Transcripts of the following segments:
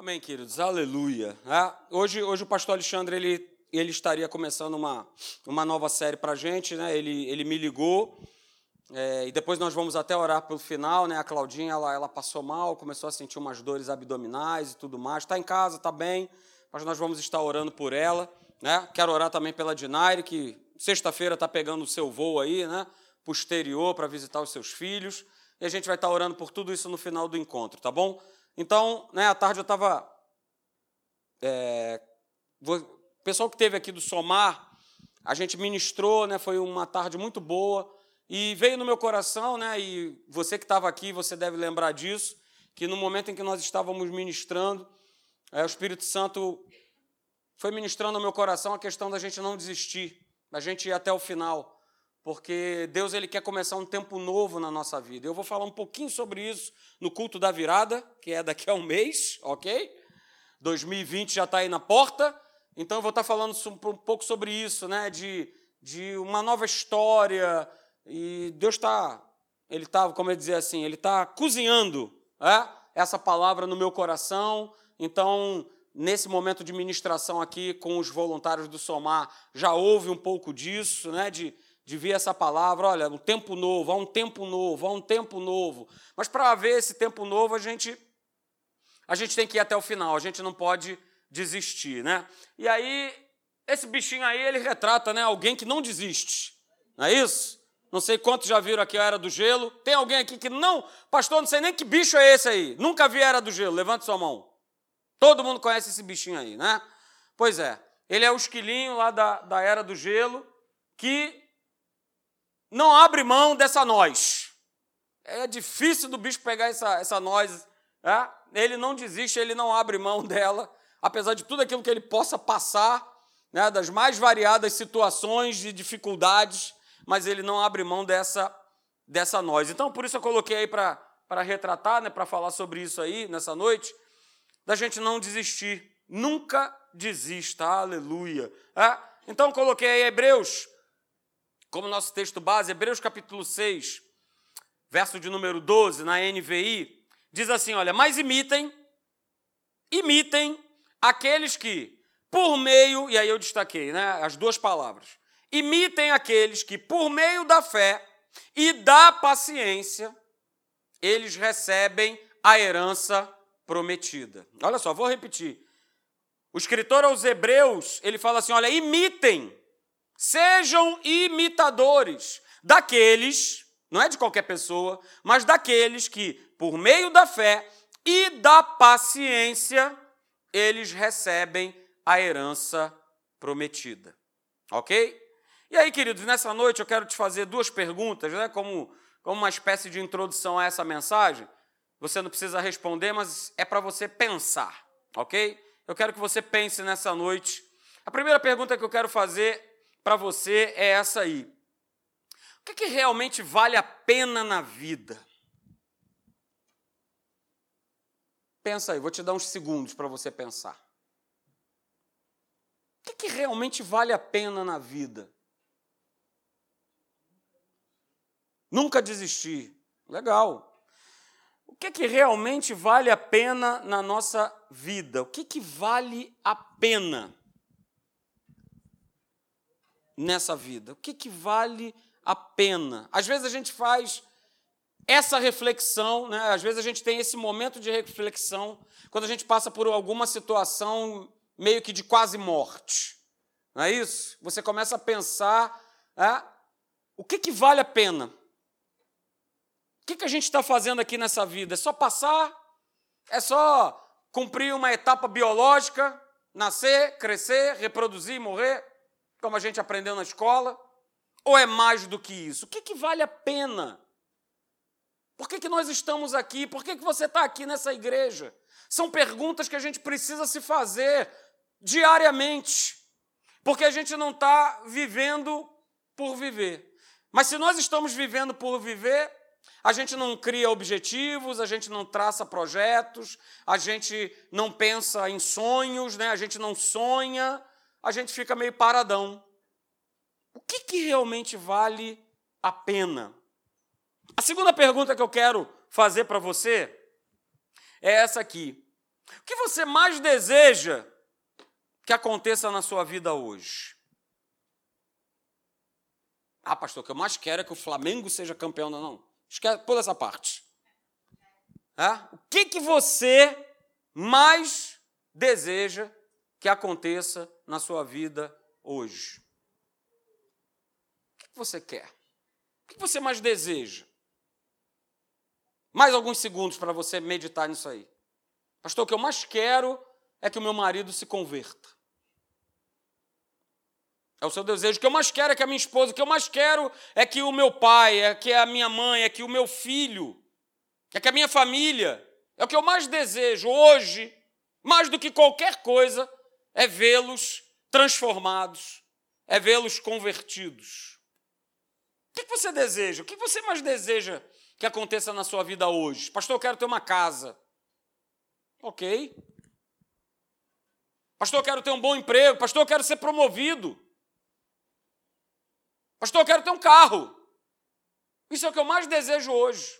Amém, queridos. Aleluia. É, hoje, hoje o pastor Alexandre ele, ele estaria começando uma, uma nova série para a gente. Né? Ele, ele me ligou é, e depois nós vamos até orar pelo final. Né? A Claudinha ela, ela passou mal, começou a sentir umas dores abdominais e tudo mais. Está em casa, está bem, mas nós vamos estar orando por ela. Né? Quero orar também pela Dinaire, que sexta-feira está pegando o seu voo aí, né? posterior, para visitar os seus filhos. E a gente vai estar orando por tudo isso no final do encontro, tá bom? Então, né, à tarde eu estava. É, o pessoal que teve aqui do Somar, a gente ministrou, né, foi uma tarde muito boa. E veio no meu coração, né, e você que estava aqui, você deve lembrar disso, que no momento em que nós estávamos ministrando, é, o Espírito Santo foi ministrando no meu coração a questão da gente não desistir, da gente ir até o final porque Deus ele quer começar um tempo novo na nossa vida. Eu vou falar um pouquinho sobre isso no culto da virada, que é daqui a um mês, ok? 2020 já está aí na porta, então eu vou estar tá falando um pouco sobre isso, né? De, de uma nova história. E Deus está, Ele está, como eu dizer assim, Ele está cozinhando é? essa palavra no meu coração. Então, nesse momento de ministração aqui com os voluntários do Somar, já houve um pouco disso, né? De, de ver essa palavra, olha, um tempo novo, há um tempo novo, há um tempo novo. Mas para haver esse tempo novo, a gente a gente tem que ir até o final, a gente não pode desistir, né? E aí esse bichinho aí, ele retrata, né, alguém que não desiste. Não é isso? Não sei quantos já viram aqui a Era do Gelo. Tem alguém aqui que não, pastor, não sei nem que bicho é esse aí. Nunca vi a Era do Gelo. Levante sua mão. Todo mundo conhece esse bichinho aí, né? Pois é. Ele é o esquilinho lá da, da Era do Gelo que não abre mão dessa noz. É difícil do bicho pegar essa, essa noz. É? Ele não desiste, ele não abre mão dela, apesar de tudo aquilo que ele possa passar, né, das mais variadas situações de dificuldades, mas ele não abre mão dessa, dessa noz. Então, por isso eu coloquei aí para retratar, né, para falar sobre isso aí nessa noite, da gente não desistir. Nunca desista, aleluia. É? Então, coloquei aí Hebreus como nosso texto base, Hebreus capítulo 6, verso de número 12, na NVI, diz assim: olha, mas imitem, imitem aqueles que, por meio, e aí eu destaquei né, as duas palavras, imitem aqueles que, por meio da fé e da paciência, eles recebem a herança prometida. Olha só, vou repetir. O escritor aos Hebreus, ele fala assim: olha, imitem Sejam imitadores daqueles, não é de qualquer pessoa, mas daqueles que, por meio da fé e da paciência, eles recebem a herança prometida. Ok? E aí, queridos, nessa noite eu quero te fazer duas perguntas, né, como, como uma espécie de introdução a essa mensagem. Você não precisa responder, mas é para você pensar, ok? Eu quero que você pense nessa noite. A primeira pergunta que eu quero fazer para você é essa aí. O que, que realmente vale a pena na vida? Pensa aí, vou te dar uns segundos para você pensar. O que, que realmente vale a pena na vida? Nunca desistir. Legal. O que, que realmente vale a pena na nossa vida? O que, que vale a pena? Nessa vida? O que, que vale a pena? Às vezes a gente faz essa reflexão, né? às vezes a gente tem esse momento de reflexão quando a gente passa por alguma situação meio que de quase morte. Não é isso? Você começa a pensar é, o que, que vale a pena? O que, que a gente está fazendo aqui nessa vida? É só passar? É só cumprir uma etapa biológica? Nascer, crescer, reproduzir, morrer? Como a gente aprendeu na escola? Ou é mais do que isso? O que, que vale a pena? Por que, que nós estamos aqui? Por que, que você está aqui nessa igreja? São perguntas que a gente precisa se fazer diariamente, porque a gente não está vivendo por viver. Mas se nós estamos vivendo por viver, a gente não cria objetivos, a gente não traça projetos, a gente não pensa em sonhos, né? a gente não sonha, a gente fica meio paradão. O que, que realmente vale a pena? A segunda pergunta que eu quero fazer para você é essa aqui. O que você mais deseja que aconteça na sua vida hoje? Ah, pastor, o que eu mais quero é que o Flamengo seja campeão, não, não. Esquece, pula essa parte. É? O que, que você mais deseja que aconteça na sua vida hoje? O que, você quer? O que você mais deseja? Mais alguns segundos para você meditar nisso aí. Pastor, o que eu mais quero é que o meu marido se converta. É o seu desejo. O que eu mais quero é que a minha esposa, o que eu mais quero é que o meu pai, é que a minha mãe, é que o meu filho, é que a minha família, é o que eu mais desejo hoje, mais do que qualquer coisa, é vê-los transformados, é vê-los convertidos. O que você deseja? O que você mais deseja que aconteça na sua vida hoje? Pastor, eu quero ter uma casa. Ok. Pastor, eu quero ter um bom emprego. Pastor, eu quero ser promovido. Pastor, eu quero ter um carro. Isso é o que eu mais desejo hoje.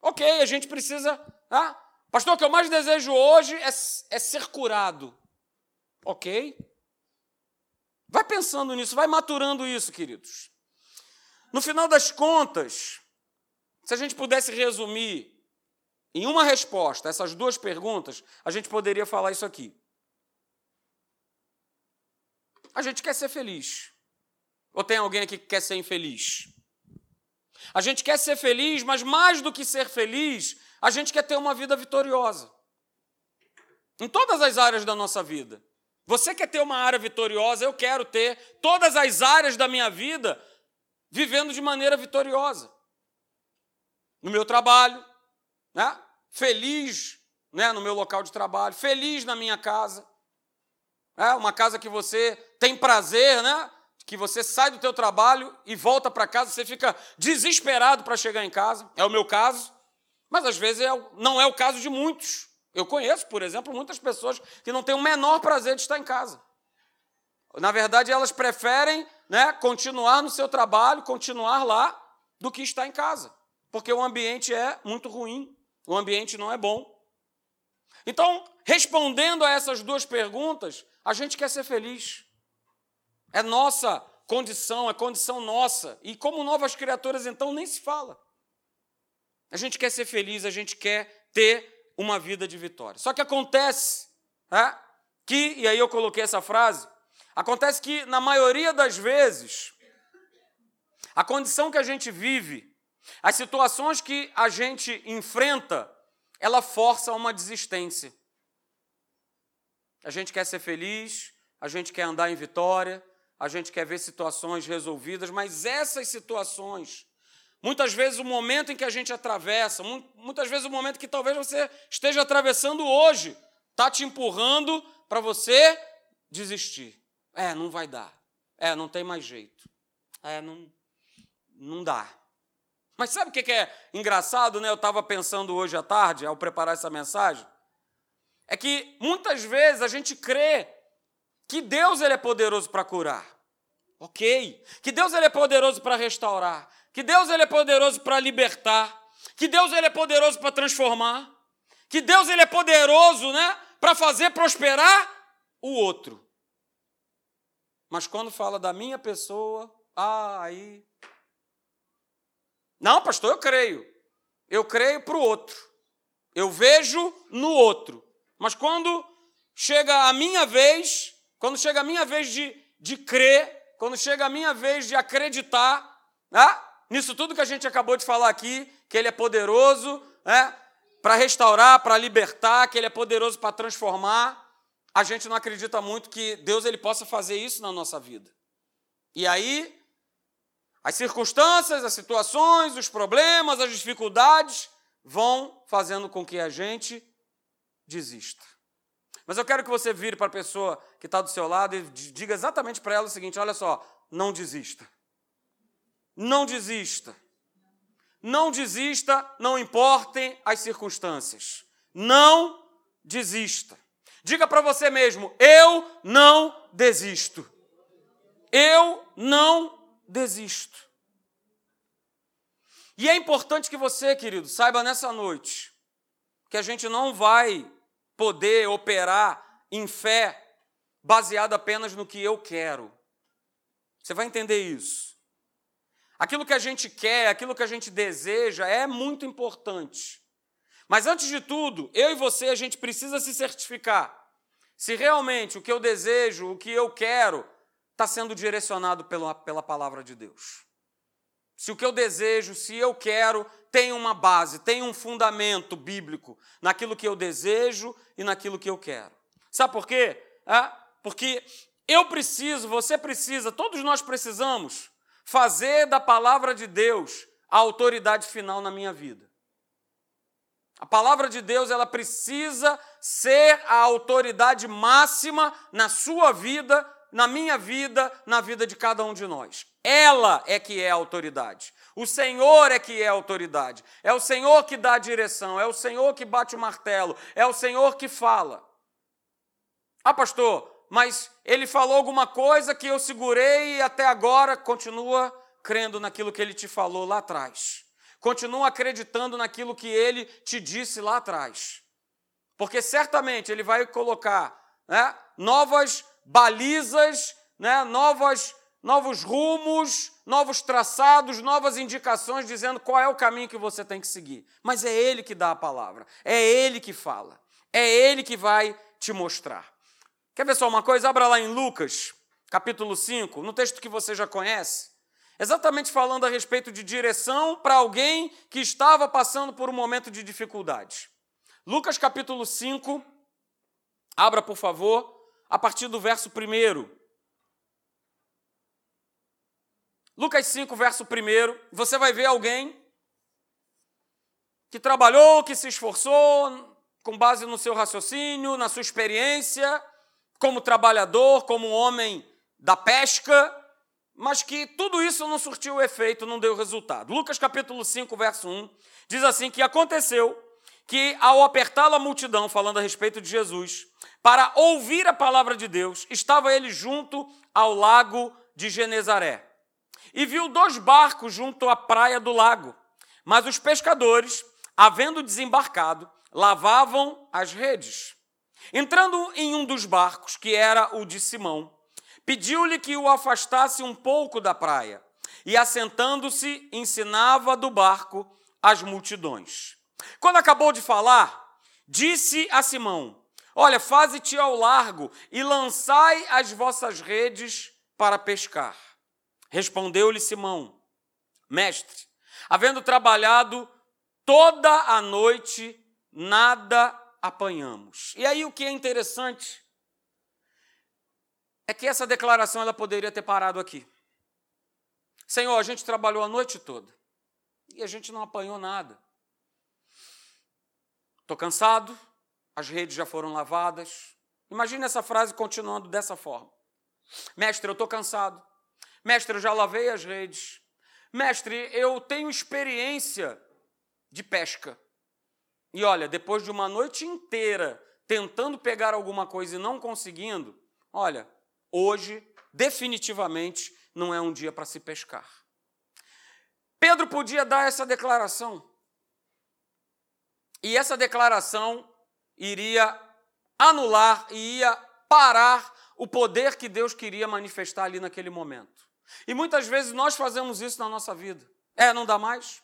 Ok, a gente precisa. Ah, pastor, o que eu mais desejo hoje é, é ser curado. Ok? Vai pensando nisso, vai maturando isso, queridos. No final das contas, se a gente pudesse resumir em uma resposta essas duas perguntas, a gente poderia falar isso aqui. A gente quer ser feliz. Ou tem alguém aqui que quer ser infeliz? A gente quer ser feliz, mas mais do que ser feliz, a gente quer ter uma vida vitoriosa. Em todas as áreas da nossa vida. Você quer ter uma área vitoriosa, eu quero ter todas as áreas da minha vida vivendo de maneira vitoriosa. No meu trabalho, né? feliz né? no meu local de trabalho, feliz na minha casa. É uma casa que você tem prazer, né? que você sai do teu trabalho e volta para casa, você fica desesperado para chegar em casa. É o meu caso, mas às vezes é, não é o caso de muitos. Eu conheço, por exemplo, muitas pessoas que não têm o menor prazer de estar em casa. Na verdade, elas preferem né, continuar no seu trabalho, continuar lá, do que estar em casa, porque o ambiente é muito ruim, o ambiente não é bom. Então, respondendo a essas duas perguntas, a gente quer ser feliz. É nossa condição, é condição nossa. E como novas criaturas, então, nem se fala. A gente quer ser feliz, a gente quer ter uma vida de vitória. Só que acontece é, que, e aí eu coloquei essa frase, acontece que, na maioria das vezes, a condição que a gente vive, as situações que a gente enfrenta, ela força uma desistência. A gente quer ser feliz, a gente quer andar em vitória, a gente quer ver situações resolvidas, mas essas situações, muitas vezes o momento em que a gente atravessa, muitas vezes o momento que talvez você esteja atravessando hoje, está te empurrando para você desistir. É, não vai dar. É, não tem mais jeito. É, não, não dá. Mas sabe o que é engraçado, né? Eu estava pensando hoje à tarde, ao preparar essa mensagem, é que muitas vezes a gente crê que Deus ele é poderoso para curar. Ok. Que Deus ele é poderoso para restaurar. Que Deus ele é poderoso para libertar. Que Deus ele é poderoso para transformar. Que Deus ele é poderoso, né, para fazer prosperar o outro. Mas quando fala da minha pessoa, ah, aí Não, pastor, eu creio. Eu creio para o outro. Eu vejo no outro. Mas quando chega a minha vez, quando chega a minha vez de, de crer, quando chega a minha vez de acreditar, né, nisso tudo que a gente acabou de falar aqui, que Ele é poderoso né, para restaurar, para libertar, que Ele é poderoso para transformar, a gente não acredita muito que Deus ele possa fazer isso na nossa vida. E aí, as circunstâncias, as situações, os problemas, as dificuldades vão fazendo com que a gente desista. Mas eu quero que você vire para a pessoa que está do seu lado e diga exatamente para ela o seguinte: olha só, não desista. Não desista. Não desista, não importem as circunstâncias. Não desista. Diga para você mesmo: eu não desisto. Eu não desisto. E é importante que você, querido, saiba nessa noite que a gente não vai poder operar em fé baseado apenas no que eu quero. Você vai entender isso. Aquilo que a gente quer, aquilo que a gente deseja é muito importante. Mas antes de tudo, eu e você, a gente precisa se certificar se realmente o que eu desejo, o que eu quero, está sendo direcionado pela, pela palavra de Deus. Se o que eu desejo, se eu quero, tem uma base, tem um fundamento bíblico naquilo que eu desejo e naquilo que eu quero. Sabe por quê? É, porque eu preciso, você precisa, todos nós precisamos fazer da palavra de Deus a autoridade final na minha vida. A palavra de Deus, ela precisa ser a autoridade máxima na sua vida, na minha vida, na vida de cada um de nós. Ela é que é a autoridade. O Senhor é que é a autoridade. É o Senhor que dá a direção, é o Senhor que bate o martelo, é o Senhor que fala. Ah, pastor, mas ele falou alguma coisa que eu segurei e até agora continua crendo naquilo que ele te falou lá atrás. Continua acreditando naquilo que ele te disse lá atrás. Porque certamente ele vai colocar né, novas balizas, né, novas, novos rumos, novos traçados, novas indicações, dizendo qual é o caminho que você tem que seguir. Mas é ele que dá a palavra, é ele que fala, é ele que vai te mostrar. Quer ver só uma coisa? Abra lá em Lucas, capítulo 5, no texto que você já conhece. Exatamente falando a respeito de direção para alguém que estava passando por um momento de dificuldade. Lucas capítulo 5, abra por favor, a partir do verso 1. Lucas 5, verso 1, você vai ver alguém que trabalhou, que se esforçou com base no seu raciocínio, na sua experiência, como trabalhador, como homem da pesca, mas que tudo isso não surtiu efeito, não deu resultado. Lucas capítulo 5, verso 1, diz assim que aconteceu que ao apertá-lo a multidão, falando a respeito de Jesus, para ouvir a palavra de Deus, estava ele junto ao lago de Genezaré. E viu dois barcos junto à praia do lago, mas os pescadores, havendo desembarcado, lavavam as redes. Entrando em um dos barcos, que era o de Simão, Pediu-lhe que o afastasse um pouco da praia e, assentando-se, ensinava do barco as multidões. Quando acabou de falar, disse a Simão: Olha, faze-te ao largo e lançai as vossas redes para pescar. Respondeu-lhe Simão: Mestre, havendo trabalhado toda a noite, nada apanhamos. E aí o que é interessante é que essa declaração ela poderia ter parado aqui. Senhor, a gente trabalhou a noite toda e a gente não apanhou nada. Estou cansado, as redes já foram lavadas. Imagine essa frase continuando dessa forma: Mestre, eu estou cansado. Mestre, eu já lavei as redes. Mestre, eu tenho experiência de pesca. E olha, depois de uma noite inteira tentando pegar alguma coisa e não conseguindo, olha, Hoje, definitivamente, não é um dia para se pescar. Pedro podia dar essa declaração. E essa declaração iria anular e ia parar o poder que Deus queria manifestar ali naquele momento. E muitas vezes nós fazemos isso na nossa vida. É, não dá mais,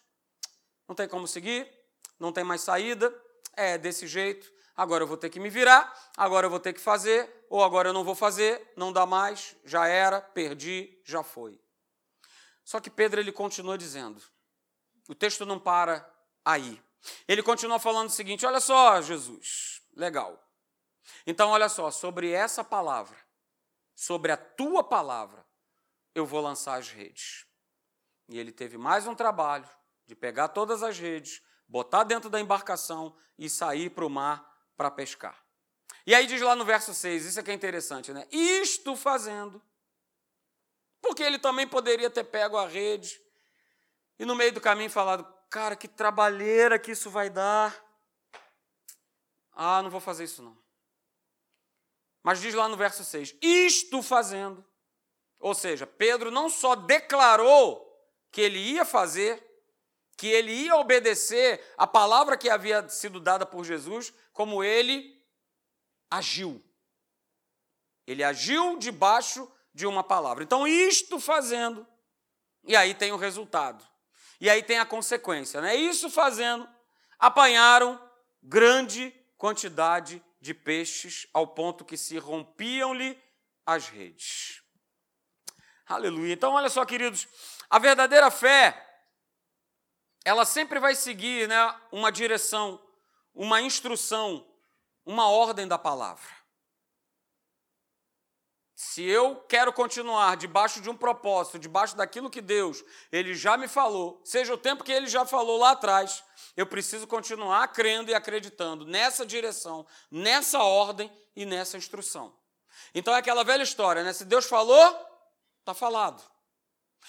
não tem como seguir, não tem mais saída, é desse jeito, agora eu vou ter que me virar, agora eu vou ter que fazer, ou agora eu não vou fazer, não dá mais, já era, perdi, já foi. Só que Pedro ele continua dizendo, o texto não para aí. Ele continua falando o seguinte: olha só, Jesus, legal. Então, olha só, sobre essa palavra, sobre a tua palavra, eu vou lançar as redes. E ele teve mais um trabalho de pegar todas as redes, botar dentro da embarcação e sair para o mar para pescar. E aí diz lá no verso 6, isso aqui é interessante, né? Isto fazendo. Porque ele também poderia ter pego a rede e no meio do caminho falado, cara, que trabalheira que isso vai dar. Ah, não vou fazer isso não. Mas diz lá no verso 6, isto fazendo. Ou seja, Pedro não só declarou que ele ia fazer, que ele ia obedecer a palavra que havia sido dada por Jesus, como ele agiu. Ele agiu debaixo de uma palavra. Então, isto fazendo, e aí tem o resultado. E aí tem a consequência, né? Isso fazendo, apanharam grande quantidade de peixes, ao ponto que se rompiam-lhe as redes. Aleluia. Então, olha só, queridos, a verdadeira fé, ela sempre vai seguir né, uma direção, uma instrução, uma ordem da palavra. Se eu quero continuar debaixo de um propósito, debaixo daquilo que Deus ele já me falou, seja o tempo que ele já falou lá atrás, eu preciso continuar crendo e acreditando nessa direção, nessa ordem e nessa instrução. Então é aquela velha história, né? Se Deus falou, está falado.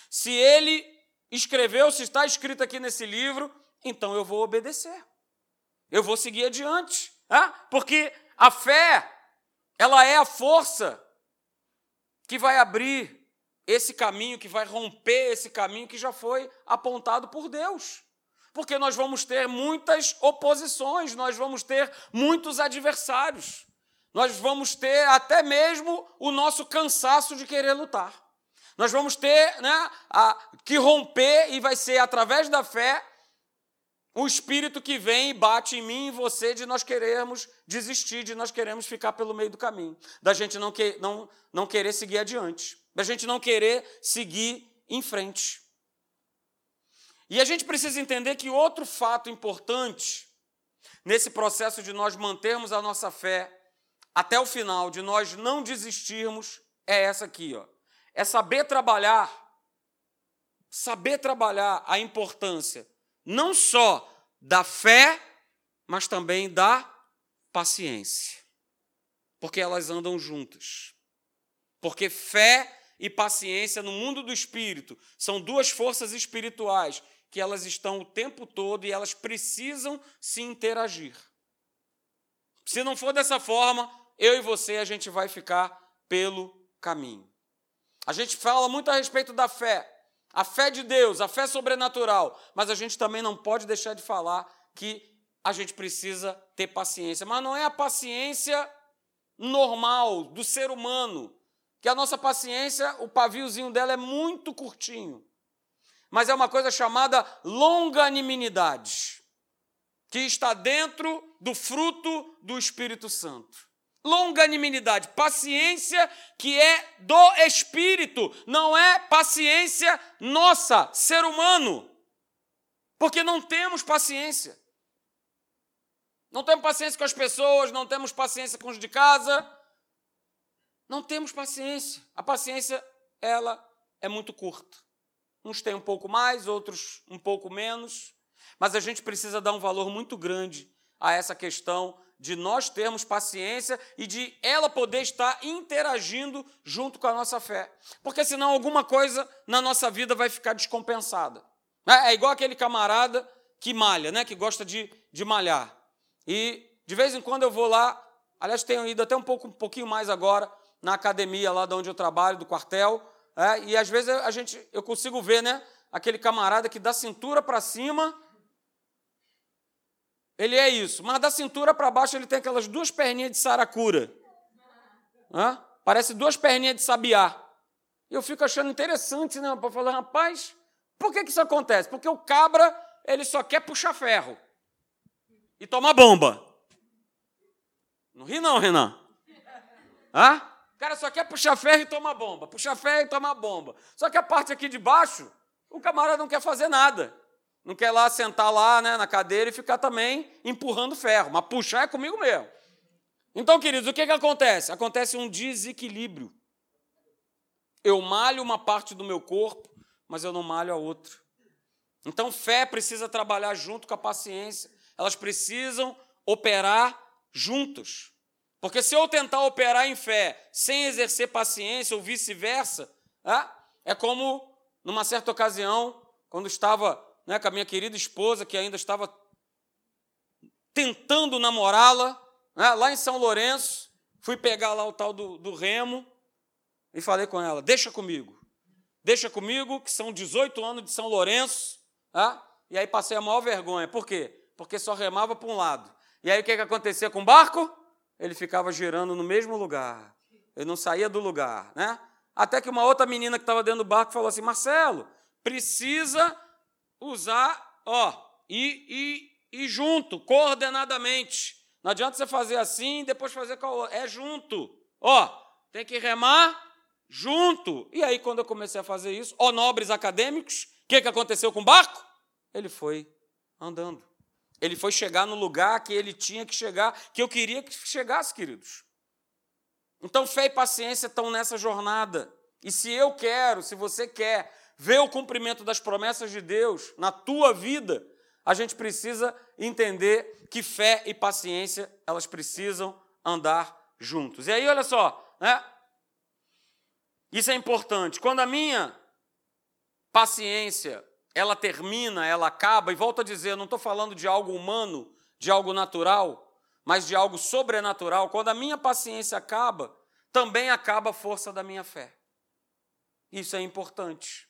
Se ele escreveu, se está escrito aqui nesse livro, então eu vou obedecer. Eu vou seguir adiante. Né? Porque a fé, ela é a força que vai abrir esse caminho, que vai romper esse caminho que já foi apontado por Deus. Porque nós vamos ter muitas oposições, nós vamos ter muitos adversários, nós vamos ter até mesmo o nosso cansaço de querer lutar. Nós vamos ter né, a, que romper, e vai ser através da fé o espírito que vem e bate em mim e você de nós queremos desistir, de nós queremos ficar pelo meio do caminho, da gente não, que, não, não querer seguir adiante, da gente não querer seguir em frente. E a gente precisa entender que outro fato importante nesse processo de nós mantermos a nossa fé até o final, de nós não desistirmos, é essa aqui, ó. É saber trabalhar, saber trabalhar a importância não só da fé, mas também da paciência. Porque elas andam juntas. Porque fé e paciência no mundo do espírito são duas forças espirituais que elas estão o tempo todo e elas precisam se interagir. Se não for dessa forma, eu e você a gente vai ficar pelo caminho. A gente fala muito a respeito da fé, a fé de Deus, a fé sobrenatural, mas a gente também não pode deixar de falar que a gente precisa ter paciência. Mas não é a paciência normal do ser humano, que a nossa paciência, o paviozinho dela é muito curtinho. Mas é uma coisa chamada longanimidade, que está dentro do fruto do Espírito Santo longanimidade, paciência que é do espírito, não é paciência nossa, ser humano. Porque não temos paciência. Não temos paciência com as pessoas, não temos paciência com os de casa. Não temos paciência. A paciência, ela é muito curta. Uns têm um pouco mais, outros um pouco menos, mas a gente precisa dar um valor muito grande a essa questão de nós termos paciência e de ela poder estar interagindo junto com a nossa fé. Porque senão alguma coisa na nossa vida vai ficar descompensada. É, é igual aquele camarada que malha, né? que gosta de, de malhar. E de vez em quando eu vou lá, aliás, tenho ido até um, pouco, um pouquinho mais agora, na academia lá de onde eu trabalho, do quartel, é, e às vezes a gente, eu consigo ver né, aquele camarada que dá cintura para cima ele é isso. Mas da cintura para baixo ele tem aquelas duas perninhas de saracura. Hã? Parece duas perninhas de sabiá. Eu fico achando interessante, né? Para falar, rapaz, por que, que isso acontece? Porque o cabra, ele só quer puxar ferro e tomar bomba. Não ri não, Renan. Hã? O cara só quer puxar ferro e tomar bomba. Puxar ferro e tomar bomba. Só que a parte aqui de baixo, o camarada não quer fazer nada. Não quer lá sentar lá né, na cadeira e ficar também empurrando ferro, mas puxar é comigo mesmo. Então, queridos, o que, que acontece? Acontece um desequilíbrio. Eu malho uma parte do meu corpo, mas eu não malho a outra. Então, fé precisa trabalhar junto com a paciência. Elas precisam operar juntas. Porque se eu tentar operar em fé sem exercer paciência ou vice-versa, é como numa certa ocasião, quando estava né, com a minha querida esposa, que ainda estava tentando namorá-la, né, lá em São Lourenço. Fui pegar lá o tal do, do remo e falei com ela: deixa comigo, deixa comigo, que são 18 anos de São Lourenço. Tá? E aí passei a maior vergonha. Por quê? Porque só remava para um lado. E aí o que, que acontecia com o barco? ele ficava girando no mesmo lugar. Ele não saía do lugar, né? Até que uma outra menina que estava dentro do barco falou assim: Marcelo, precisa usar, ó, e, e, e junto, coordenadamente. Não adianta você fazer assim e depois fazer com a outra. É junto. Ó, tem que remar junto. E aí, quando eu comecei a fazer isso, ó, nobres acadêmicos, o que, que aconteceu com o barco? Ele foi andando. Ele foi chegar no lugar que ele tinha que chegar, que eu queria que chegasse, queridos. Então, fé e paciência estão nessa jornada. E se eu quero, se você quer ver o cumprimento das promessas de Deus na tua vida, a gente precisa entender que fé e paciência, elas precisam andar juntos. E aí, olha só, né? Isso é importante. Quando a minha paciência, ela termina, ela acaba, e volto a dizer, não estou falando de algo humano, de algo natural, mas de algo sobrenatural. Quando a minha paciência acaba, também acaba a força da minha fé. Isso é importante.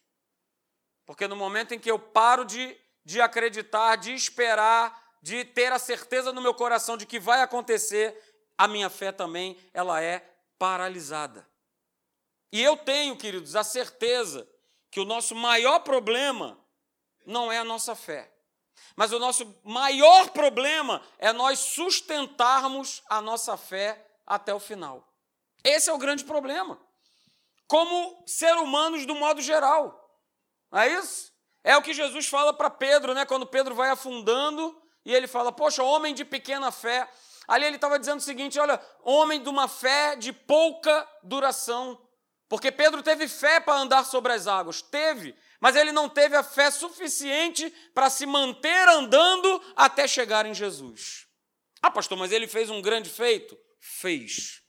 Porque no momento em que eu paro de, de acreditar, de esperar, de ter a certeza no meu coração de que vai acontecer, a minha fé também ela é paralisada. E eu tenho, queridos, a certeza que o nosso maior problema não é a nossa fé. Mas o nosso maior problema é nós sustentarmos a nossa fé até o final. Esse é o grande problema. Como ser humanos do modo geral. Não é isso? É o que Jesus fala para Pedro, né? Quando Pedro vai afundando e ele fala: Poxa, homem de pequena fé. Ali ele estava dizendo o seguinte: Olha, homem de uma fé de pouca duração. Porque Pedro teve fé para andar sobre as águas, teve, mas ele não teve a fé suficiente para se manter andando até chegar em Jesus. Ah, pastor, mas ele fez um grande feito? Fez.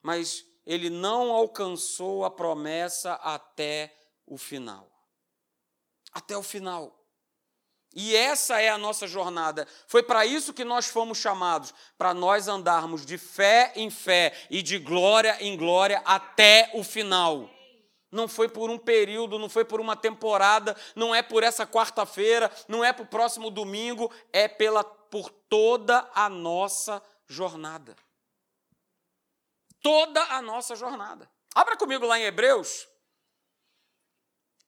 Mas ele não alcançou a promessa até o final. Até o final. E essa é a nossa jornada. Foi para isso que nós fomos chamados para nós andarmos de fé em fé e de glória em glória até o final. Não foi por um período, não foi por uma temporada, não é por essa quarta-feira, não é para o próximo domingo, é pela, por toda a nossa jornada. Toda a nossa jornada. Abra comigo lá em Hebreus,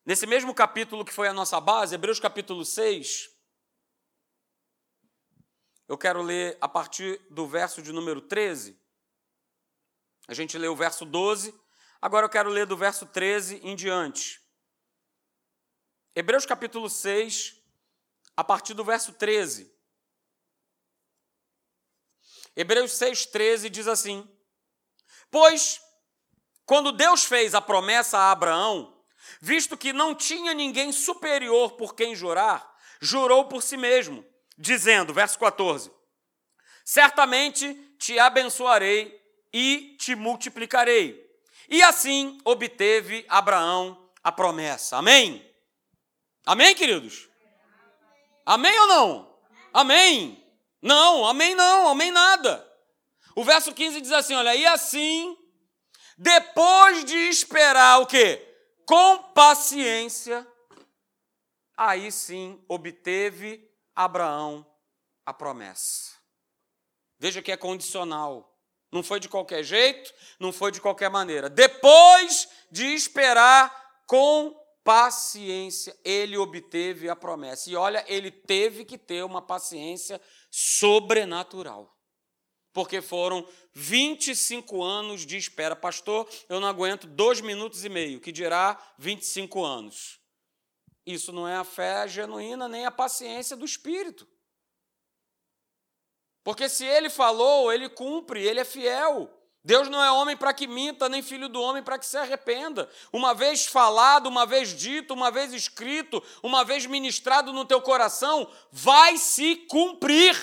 Nesse mesmo capítulo que foi a nossa base, Hebreus capítulo 6, eu quero ler a partir do verso de número 13. A gente leu o verso 12, agora eu quero ler do verso 13 em diante. Hebreus capítulo 6, a partir do verso 13. Hebreus 6, 13 diz assim: Pois, quando Deus fez a promessa a Abraão, visto que não tinha ninguém superior por quem jurar, jurou por si mesmo, dizendo, verso 14: Certamente te abençoarei e te multiplicarei. E assim obteve Abraão a promessa. Amém? Amém, queridos? Amém ou não? Amém? Não, amém não, amém nada. O verso 15 diz assim: olha, e assim, depois de esperar o quê? Com paciência, aí sim obteve Abraão a promessa. Veja que é condicional. Não foi de qualquer jeito, não foi de qualquer maneira. Depois de esperar com paciência, ele obteve a promessa. E olha, ele teve que ter uma paciência sobrenatural porque foram 25 anos de espera. Pastor, eu não aguento dois minutos e meio, que dirá 25 anos. Isso não é a fé genuína nem a paciência do Espírito. Porque se ele falou, ele cumpre, ele é fiel. Deus não é homem para que minta, nem filho do homem para que se arrependa. Uma vez falado, uma vez dito, uma vez escrito, uma vez ministrado no teu coração, vai se cumprir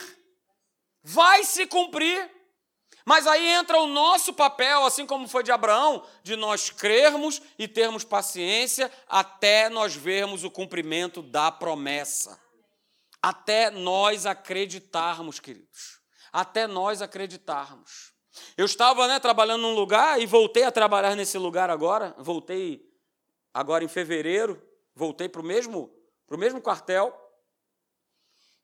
vai se cumprir. Mas aí entra o nosso papel, assim como foi de Abraão, de nós crermos e termos paciência até nós vermos o cumprimento da promessa. Até nós acreditarmos, queridos. Até nós acreditarmos. Eu estava né, trabalhando num lugar e voltei a trabalhar nesse lugar agora. Voltei agora em fevereiro, voltei para o mesmo, o mesmo quartel.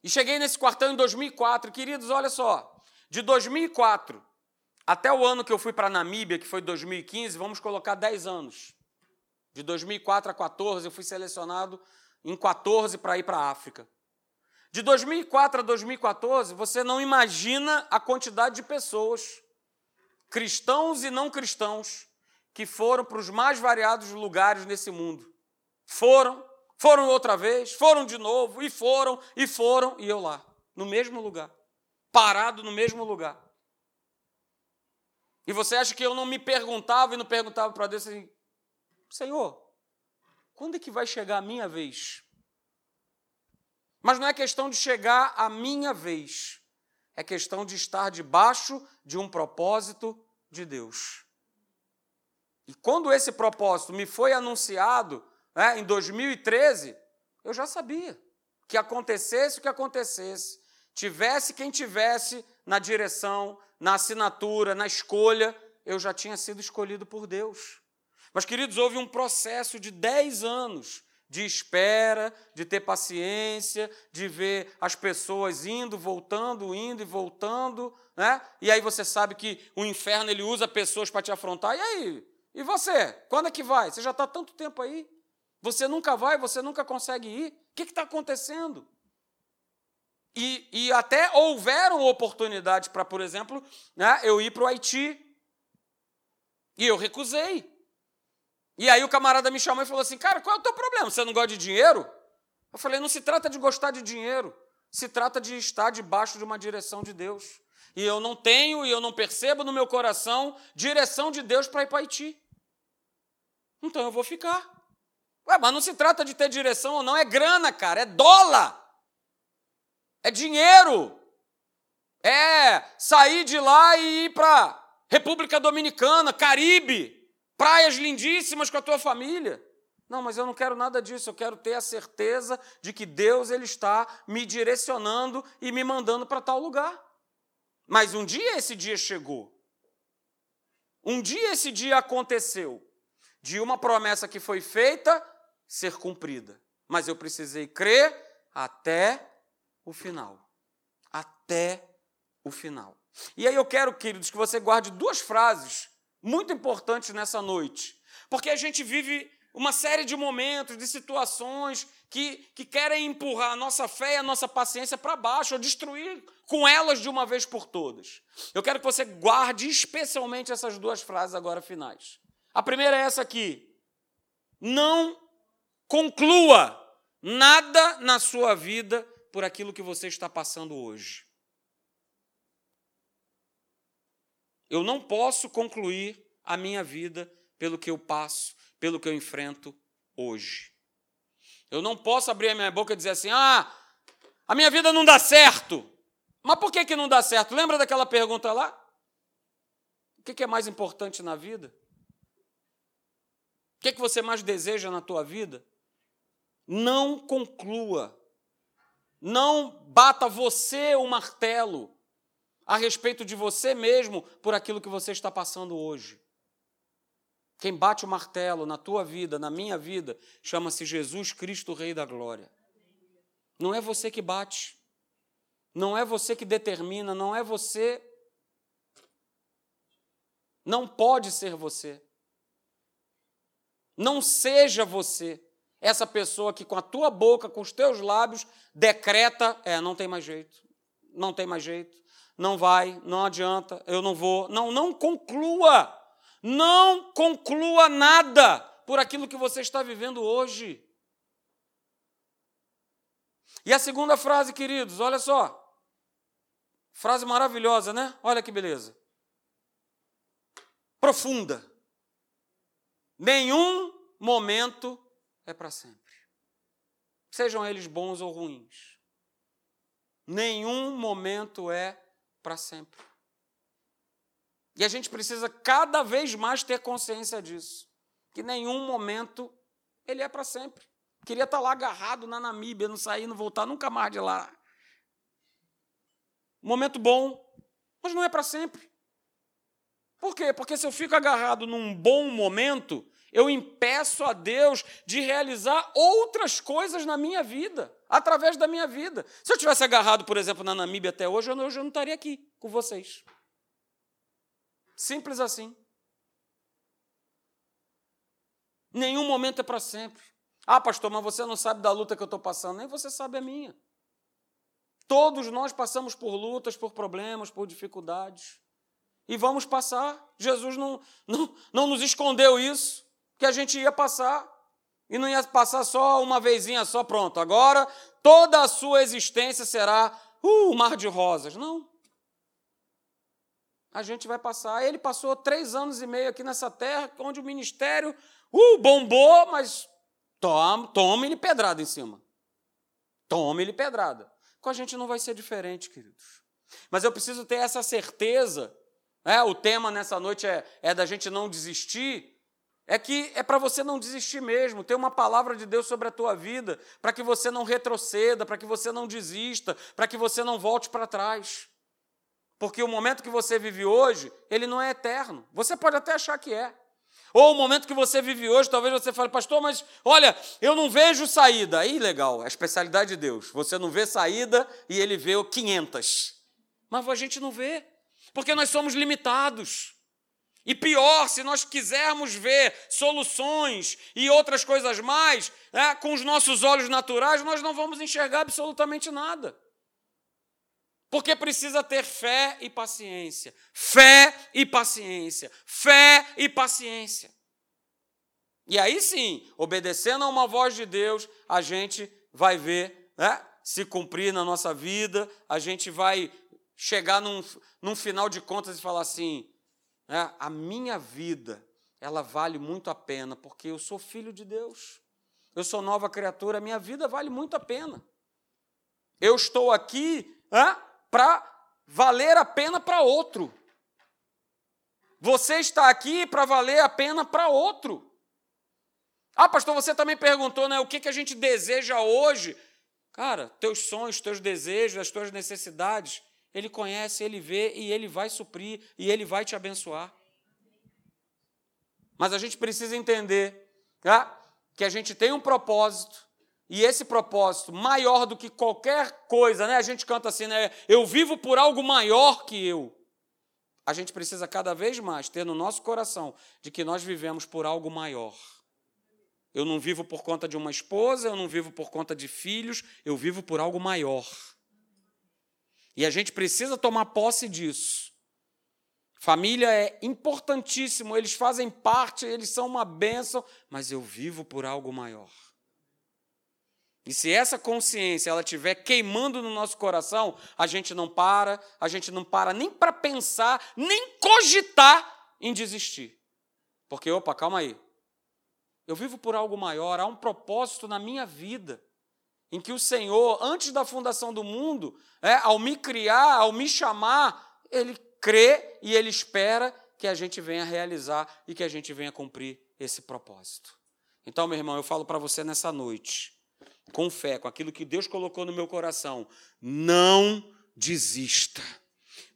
E cheguei nesse quartel em 2004. Queridos, olha só, de 2004 Até o ano que eu fui para a Namíbia, que foi 2015, vamos colocar 10 anos. De 2004 a 14, eu fui selecionado em 14 para ir para a África. De 2004 a 2014, você não imagina a quantidade de pessoas, cristãos e não cristãos, que foram para os mais variados lugares nesse mundo. Foram, foram outra vez, foram de novo, e foram, e foram, e eu lá, no mesmo lugar, parado no mesmo lugar. E você acha que eu não me perguntava e não perguntava para Deus assim, Senhor, quando é que vai chegar a minha vez? Mas não é questão de chegar a minha vez, é questão de estar debaixo de um propósito de Deus. E quando esse propósito me foi anunciado né, em 2013, eu já sabia que acontecesse o que acontecesse, tivesse quem tivesse na direção, na assinatura, na escolha, eu já tinha sido escolhido por Deus. Mas, queridos, houve um processo de 10 anos de espera, de ter paciência, de ver as pessoas indo, voltando, indo e voltando, né? E aí você sabe que o inferno ele usa pessoas para te afrontar. E aí? E você? Quando é que vai? Você já está tanto tempo aí? Você nunca vai, você nunca consegue ir? O que está acontecendo? E, e, até houveram oportunidades para, por exemplo, né, eu ir para o Haiti. E eu recusei. E aí o camarada me chamou e falou assim: Cara, qual é o teu problema? Você não gosta de dinheiro? Eu falei: Não se trata de gostar de dinheiro, se trata de estar debaixo de uma direção de Deus. E eu não tenho e eu não percebo no meu coração direção de Deus para ir para Haiti. Então eu vou ficar. Ué, mas não se trata de ter direção ou não, é grana, cara, é dólar. É dinheiro. É sair de lá e ir para República Dominicana, Caribe praias lindíssimas com a tua família. Não, mas eu não quero nada disso, eu quero ter a certeza de que Deus ele está me direcionando e me mandando para tal lugar. Mas um dia esse dia chegou. Um dia esse dia aconteceu de uma promessa que foi feita ser cumprida. Mas eu precisei crer até o final. Até o final. E aí eu quero, queridos, que você guarde duas frases muito importantes nessa noite, porque a gente vive uma série de momentos, de situações que, que querem empurrar a nossa fé e a nossa paciência para baixo, ou destruir com elas de uma vez por todas. Eu quero que você guarde especialmente essas duas frases agora finais. A primeira é essa aqui: não conclua nada na sua vida por aquilo que você está passando hoje. Eu não posso concluir a minha vida pelo que eu passo, pelo que eu enfrento hoje. Eu não posso abrir a minha boca e dizer assim: ah, a minha vida não dá certo. Mas por que, que não dá certo? Lembra daquela pergunta lá? O que, que é mais importante na vida? O que, que você mais deseja na tua vida? Não conclua. Não bata você o martelo a respeito de você mesmo por aquilo que você está passando hoje. Quem bate o martelo na tua vida, na minha vida, chama-se Jesus Cristo, Rei da Glória. Não é você que bate, não é você que determina, não é você. Não pode ser você. Não seja você essa pessoa que com a tua boca, com os teus lábios, decreta: é, não tem mais jeito, não tem mais jeito, não vai, não adianta, eu não vou. Não, não conclua. Não conclua nada por aquilo que você está vivendo hoje. E a segunda frase, queridos, olha só. Frase maravilhosa, né? Olha que beleza. Profunda. Nenhum momento é para sempre. Sejam eles bons ou ruins. Nenhum momento é para sempre. E a gente precisa cada vez mais ter consciência disso. Que nenhum momento ele é para sempre. Queria estar tá lá agarrado na Namíbia, não sair, não voltar nunca mais de lá. Momento bom, mas não é para sempre. Por quê? Porque se eu fico agarrado num bom momento, eu impeço a Deus de realizar outras coisas na minha vida, através da minha vida. Se eu tivesse agarrado, por exemplo, na Namíbia até hoje, eu não estaria aqui com vocês. Simples assim. Nenhum momento é para sempre. Ah, pastor, mas você não sabe da luta que eu estou passando, nem você sabe a minha. Todos nós passamos por lutas, por problemas, por dificuldades. E vamos passar. Jesus não, não, não nos escondeu isso, que a gente ia passar. E não ia passar só uma vezinha só, pronto. Agora toda a sua existência será uh, mar de rosas. Não. A gente vai passar. Ele passou três anos e meio aqui nessa terra, onde o ministério uh, bombou, mas tome, tome-lhe pedrada em cima. Tome-lhe pedrada. Com a gente não vai ser diferente, queridos. Mas eu preciso ter essa certeza. Né? O tema nessa noite é, é da gente não desistir é que é para você não desistir mesmo, ter uma palavra de Deus sobre a tua vida, para que você não retroceda, para que você não desista, para que você não volte para trás. Porque o momento que você vive hoje, ele não é eterno. Você pode até achar que é. Ou o momento que você vive hoje, talvez você fale, pastor, mas olha, eu não vejo saída. Aí, legal, é a especialidade de Deus. Você não vê saída e ele vê 500. Mas a gente não vê, porque nós somos limitados. E pior, se nós quisermos ver soluções e outras coisas mais, né, com os nossos olhos naturais, nós não vamos enxergar absolutamente nada. Porque precisa ter fé e paciência. Fé e paciência. Fé e paciência. E aí sim, obedecendo a uma voz de Deus, a gente vai ver né, se cumprir na nossa vida, a gente vai chegar num, num final de contas e falar assim: né, a minha vida, ela vale muito a pena, porque eu sou filho de Deus. Eu sou nova criatura, a minha vida vale muito a pena. Eu estou aqui né, para valer a pena para outro. Você está aqui para valer a pena para outro. Ah, pastor, você também perguntou, né? O que, que a gente deseja hoje? Cara, teus sonhos, teus desejos, as tuas necessidades, ele conhece, ele vê e ele vai suprir e ele vai te abençoar. Mas a gente precisa entender tá? que a gente tem um propósito e esse propósito maior do que qualquer coisa, né? A gente canta assim, né? Eu vivo por algo maior que eu. A gente precisa cada vez mais ter no nosso coração de que nós vivemos por algo maior. Eu não vivo por conta de uma esposa, eu não vivo por conta de filhos, eu vivo por algo maior. E a gente precisa tomar posse disso. Família é importantíssimo, eles fazem parte, eles são uma bênção, mas eu vivo por algo maior. E se essa consciência ela estiver queimando no nosso coração, a gente não para, a gente não para nem para pensar, nem cogitar em desistir. Porque, opa, calma aí. Eu vivo por algo maior, há um propósito na minha vida em que o Senhor, antes da fundação do mundo, é, ao me criar, ao me chamar, Ele crê e Ele espera que a gente venha realizar e que a gente venha cumprir esse propósito. Então, meu irmão, eu falo para você nessa noite, com fé, com aquilo que Deus colocou no meu coração, não desista.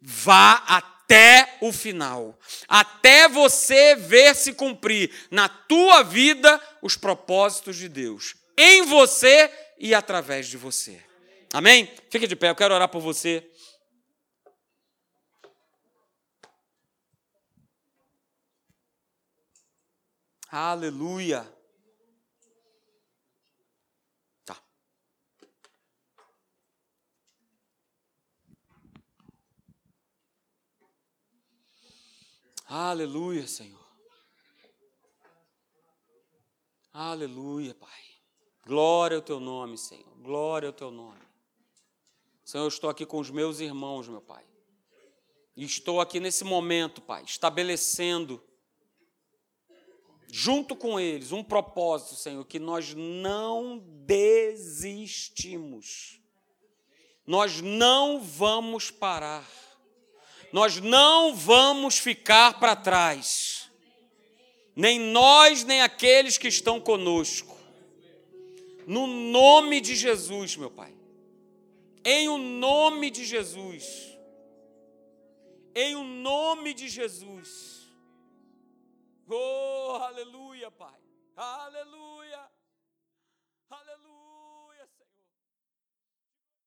Vá até o final, até você ver se cumprir na tua vida os propósitos de Deus. Em você e através de você. Amém? Fique de pé, eu quero orar por você. Aleluia. Tá. Aleluia, Senhor. Aleluia, Pai. Glória ao teu nome, Senhor. Glória ao teu nome. Senhor, eu estou aqui com os meus irmãos, meu Pai. E estou aqui nesse momento, Pai, estabelecendo, junto com eles, um propósito, Senhor, que nós não desistimos. Nós não vamos parar. Nós não vamos ficar para trás. Nem nós, nem aqueles que estão conosco no nome de Jesus, meu Pai. Em o nome de Jesus. Em o nome de Jesus. Oh, aleluia, Pai. Aleluia. Aleluia.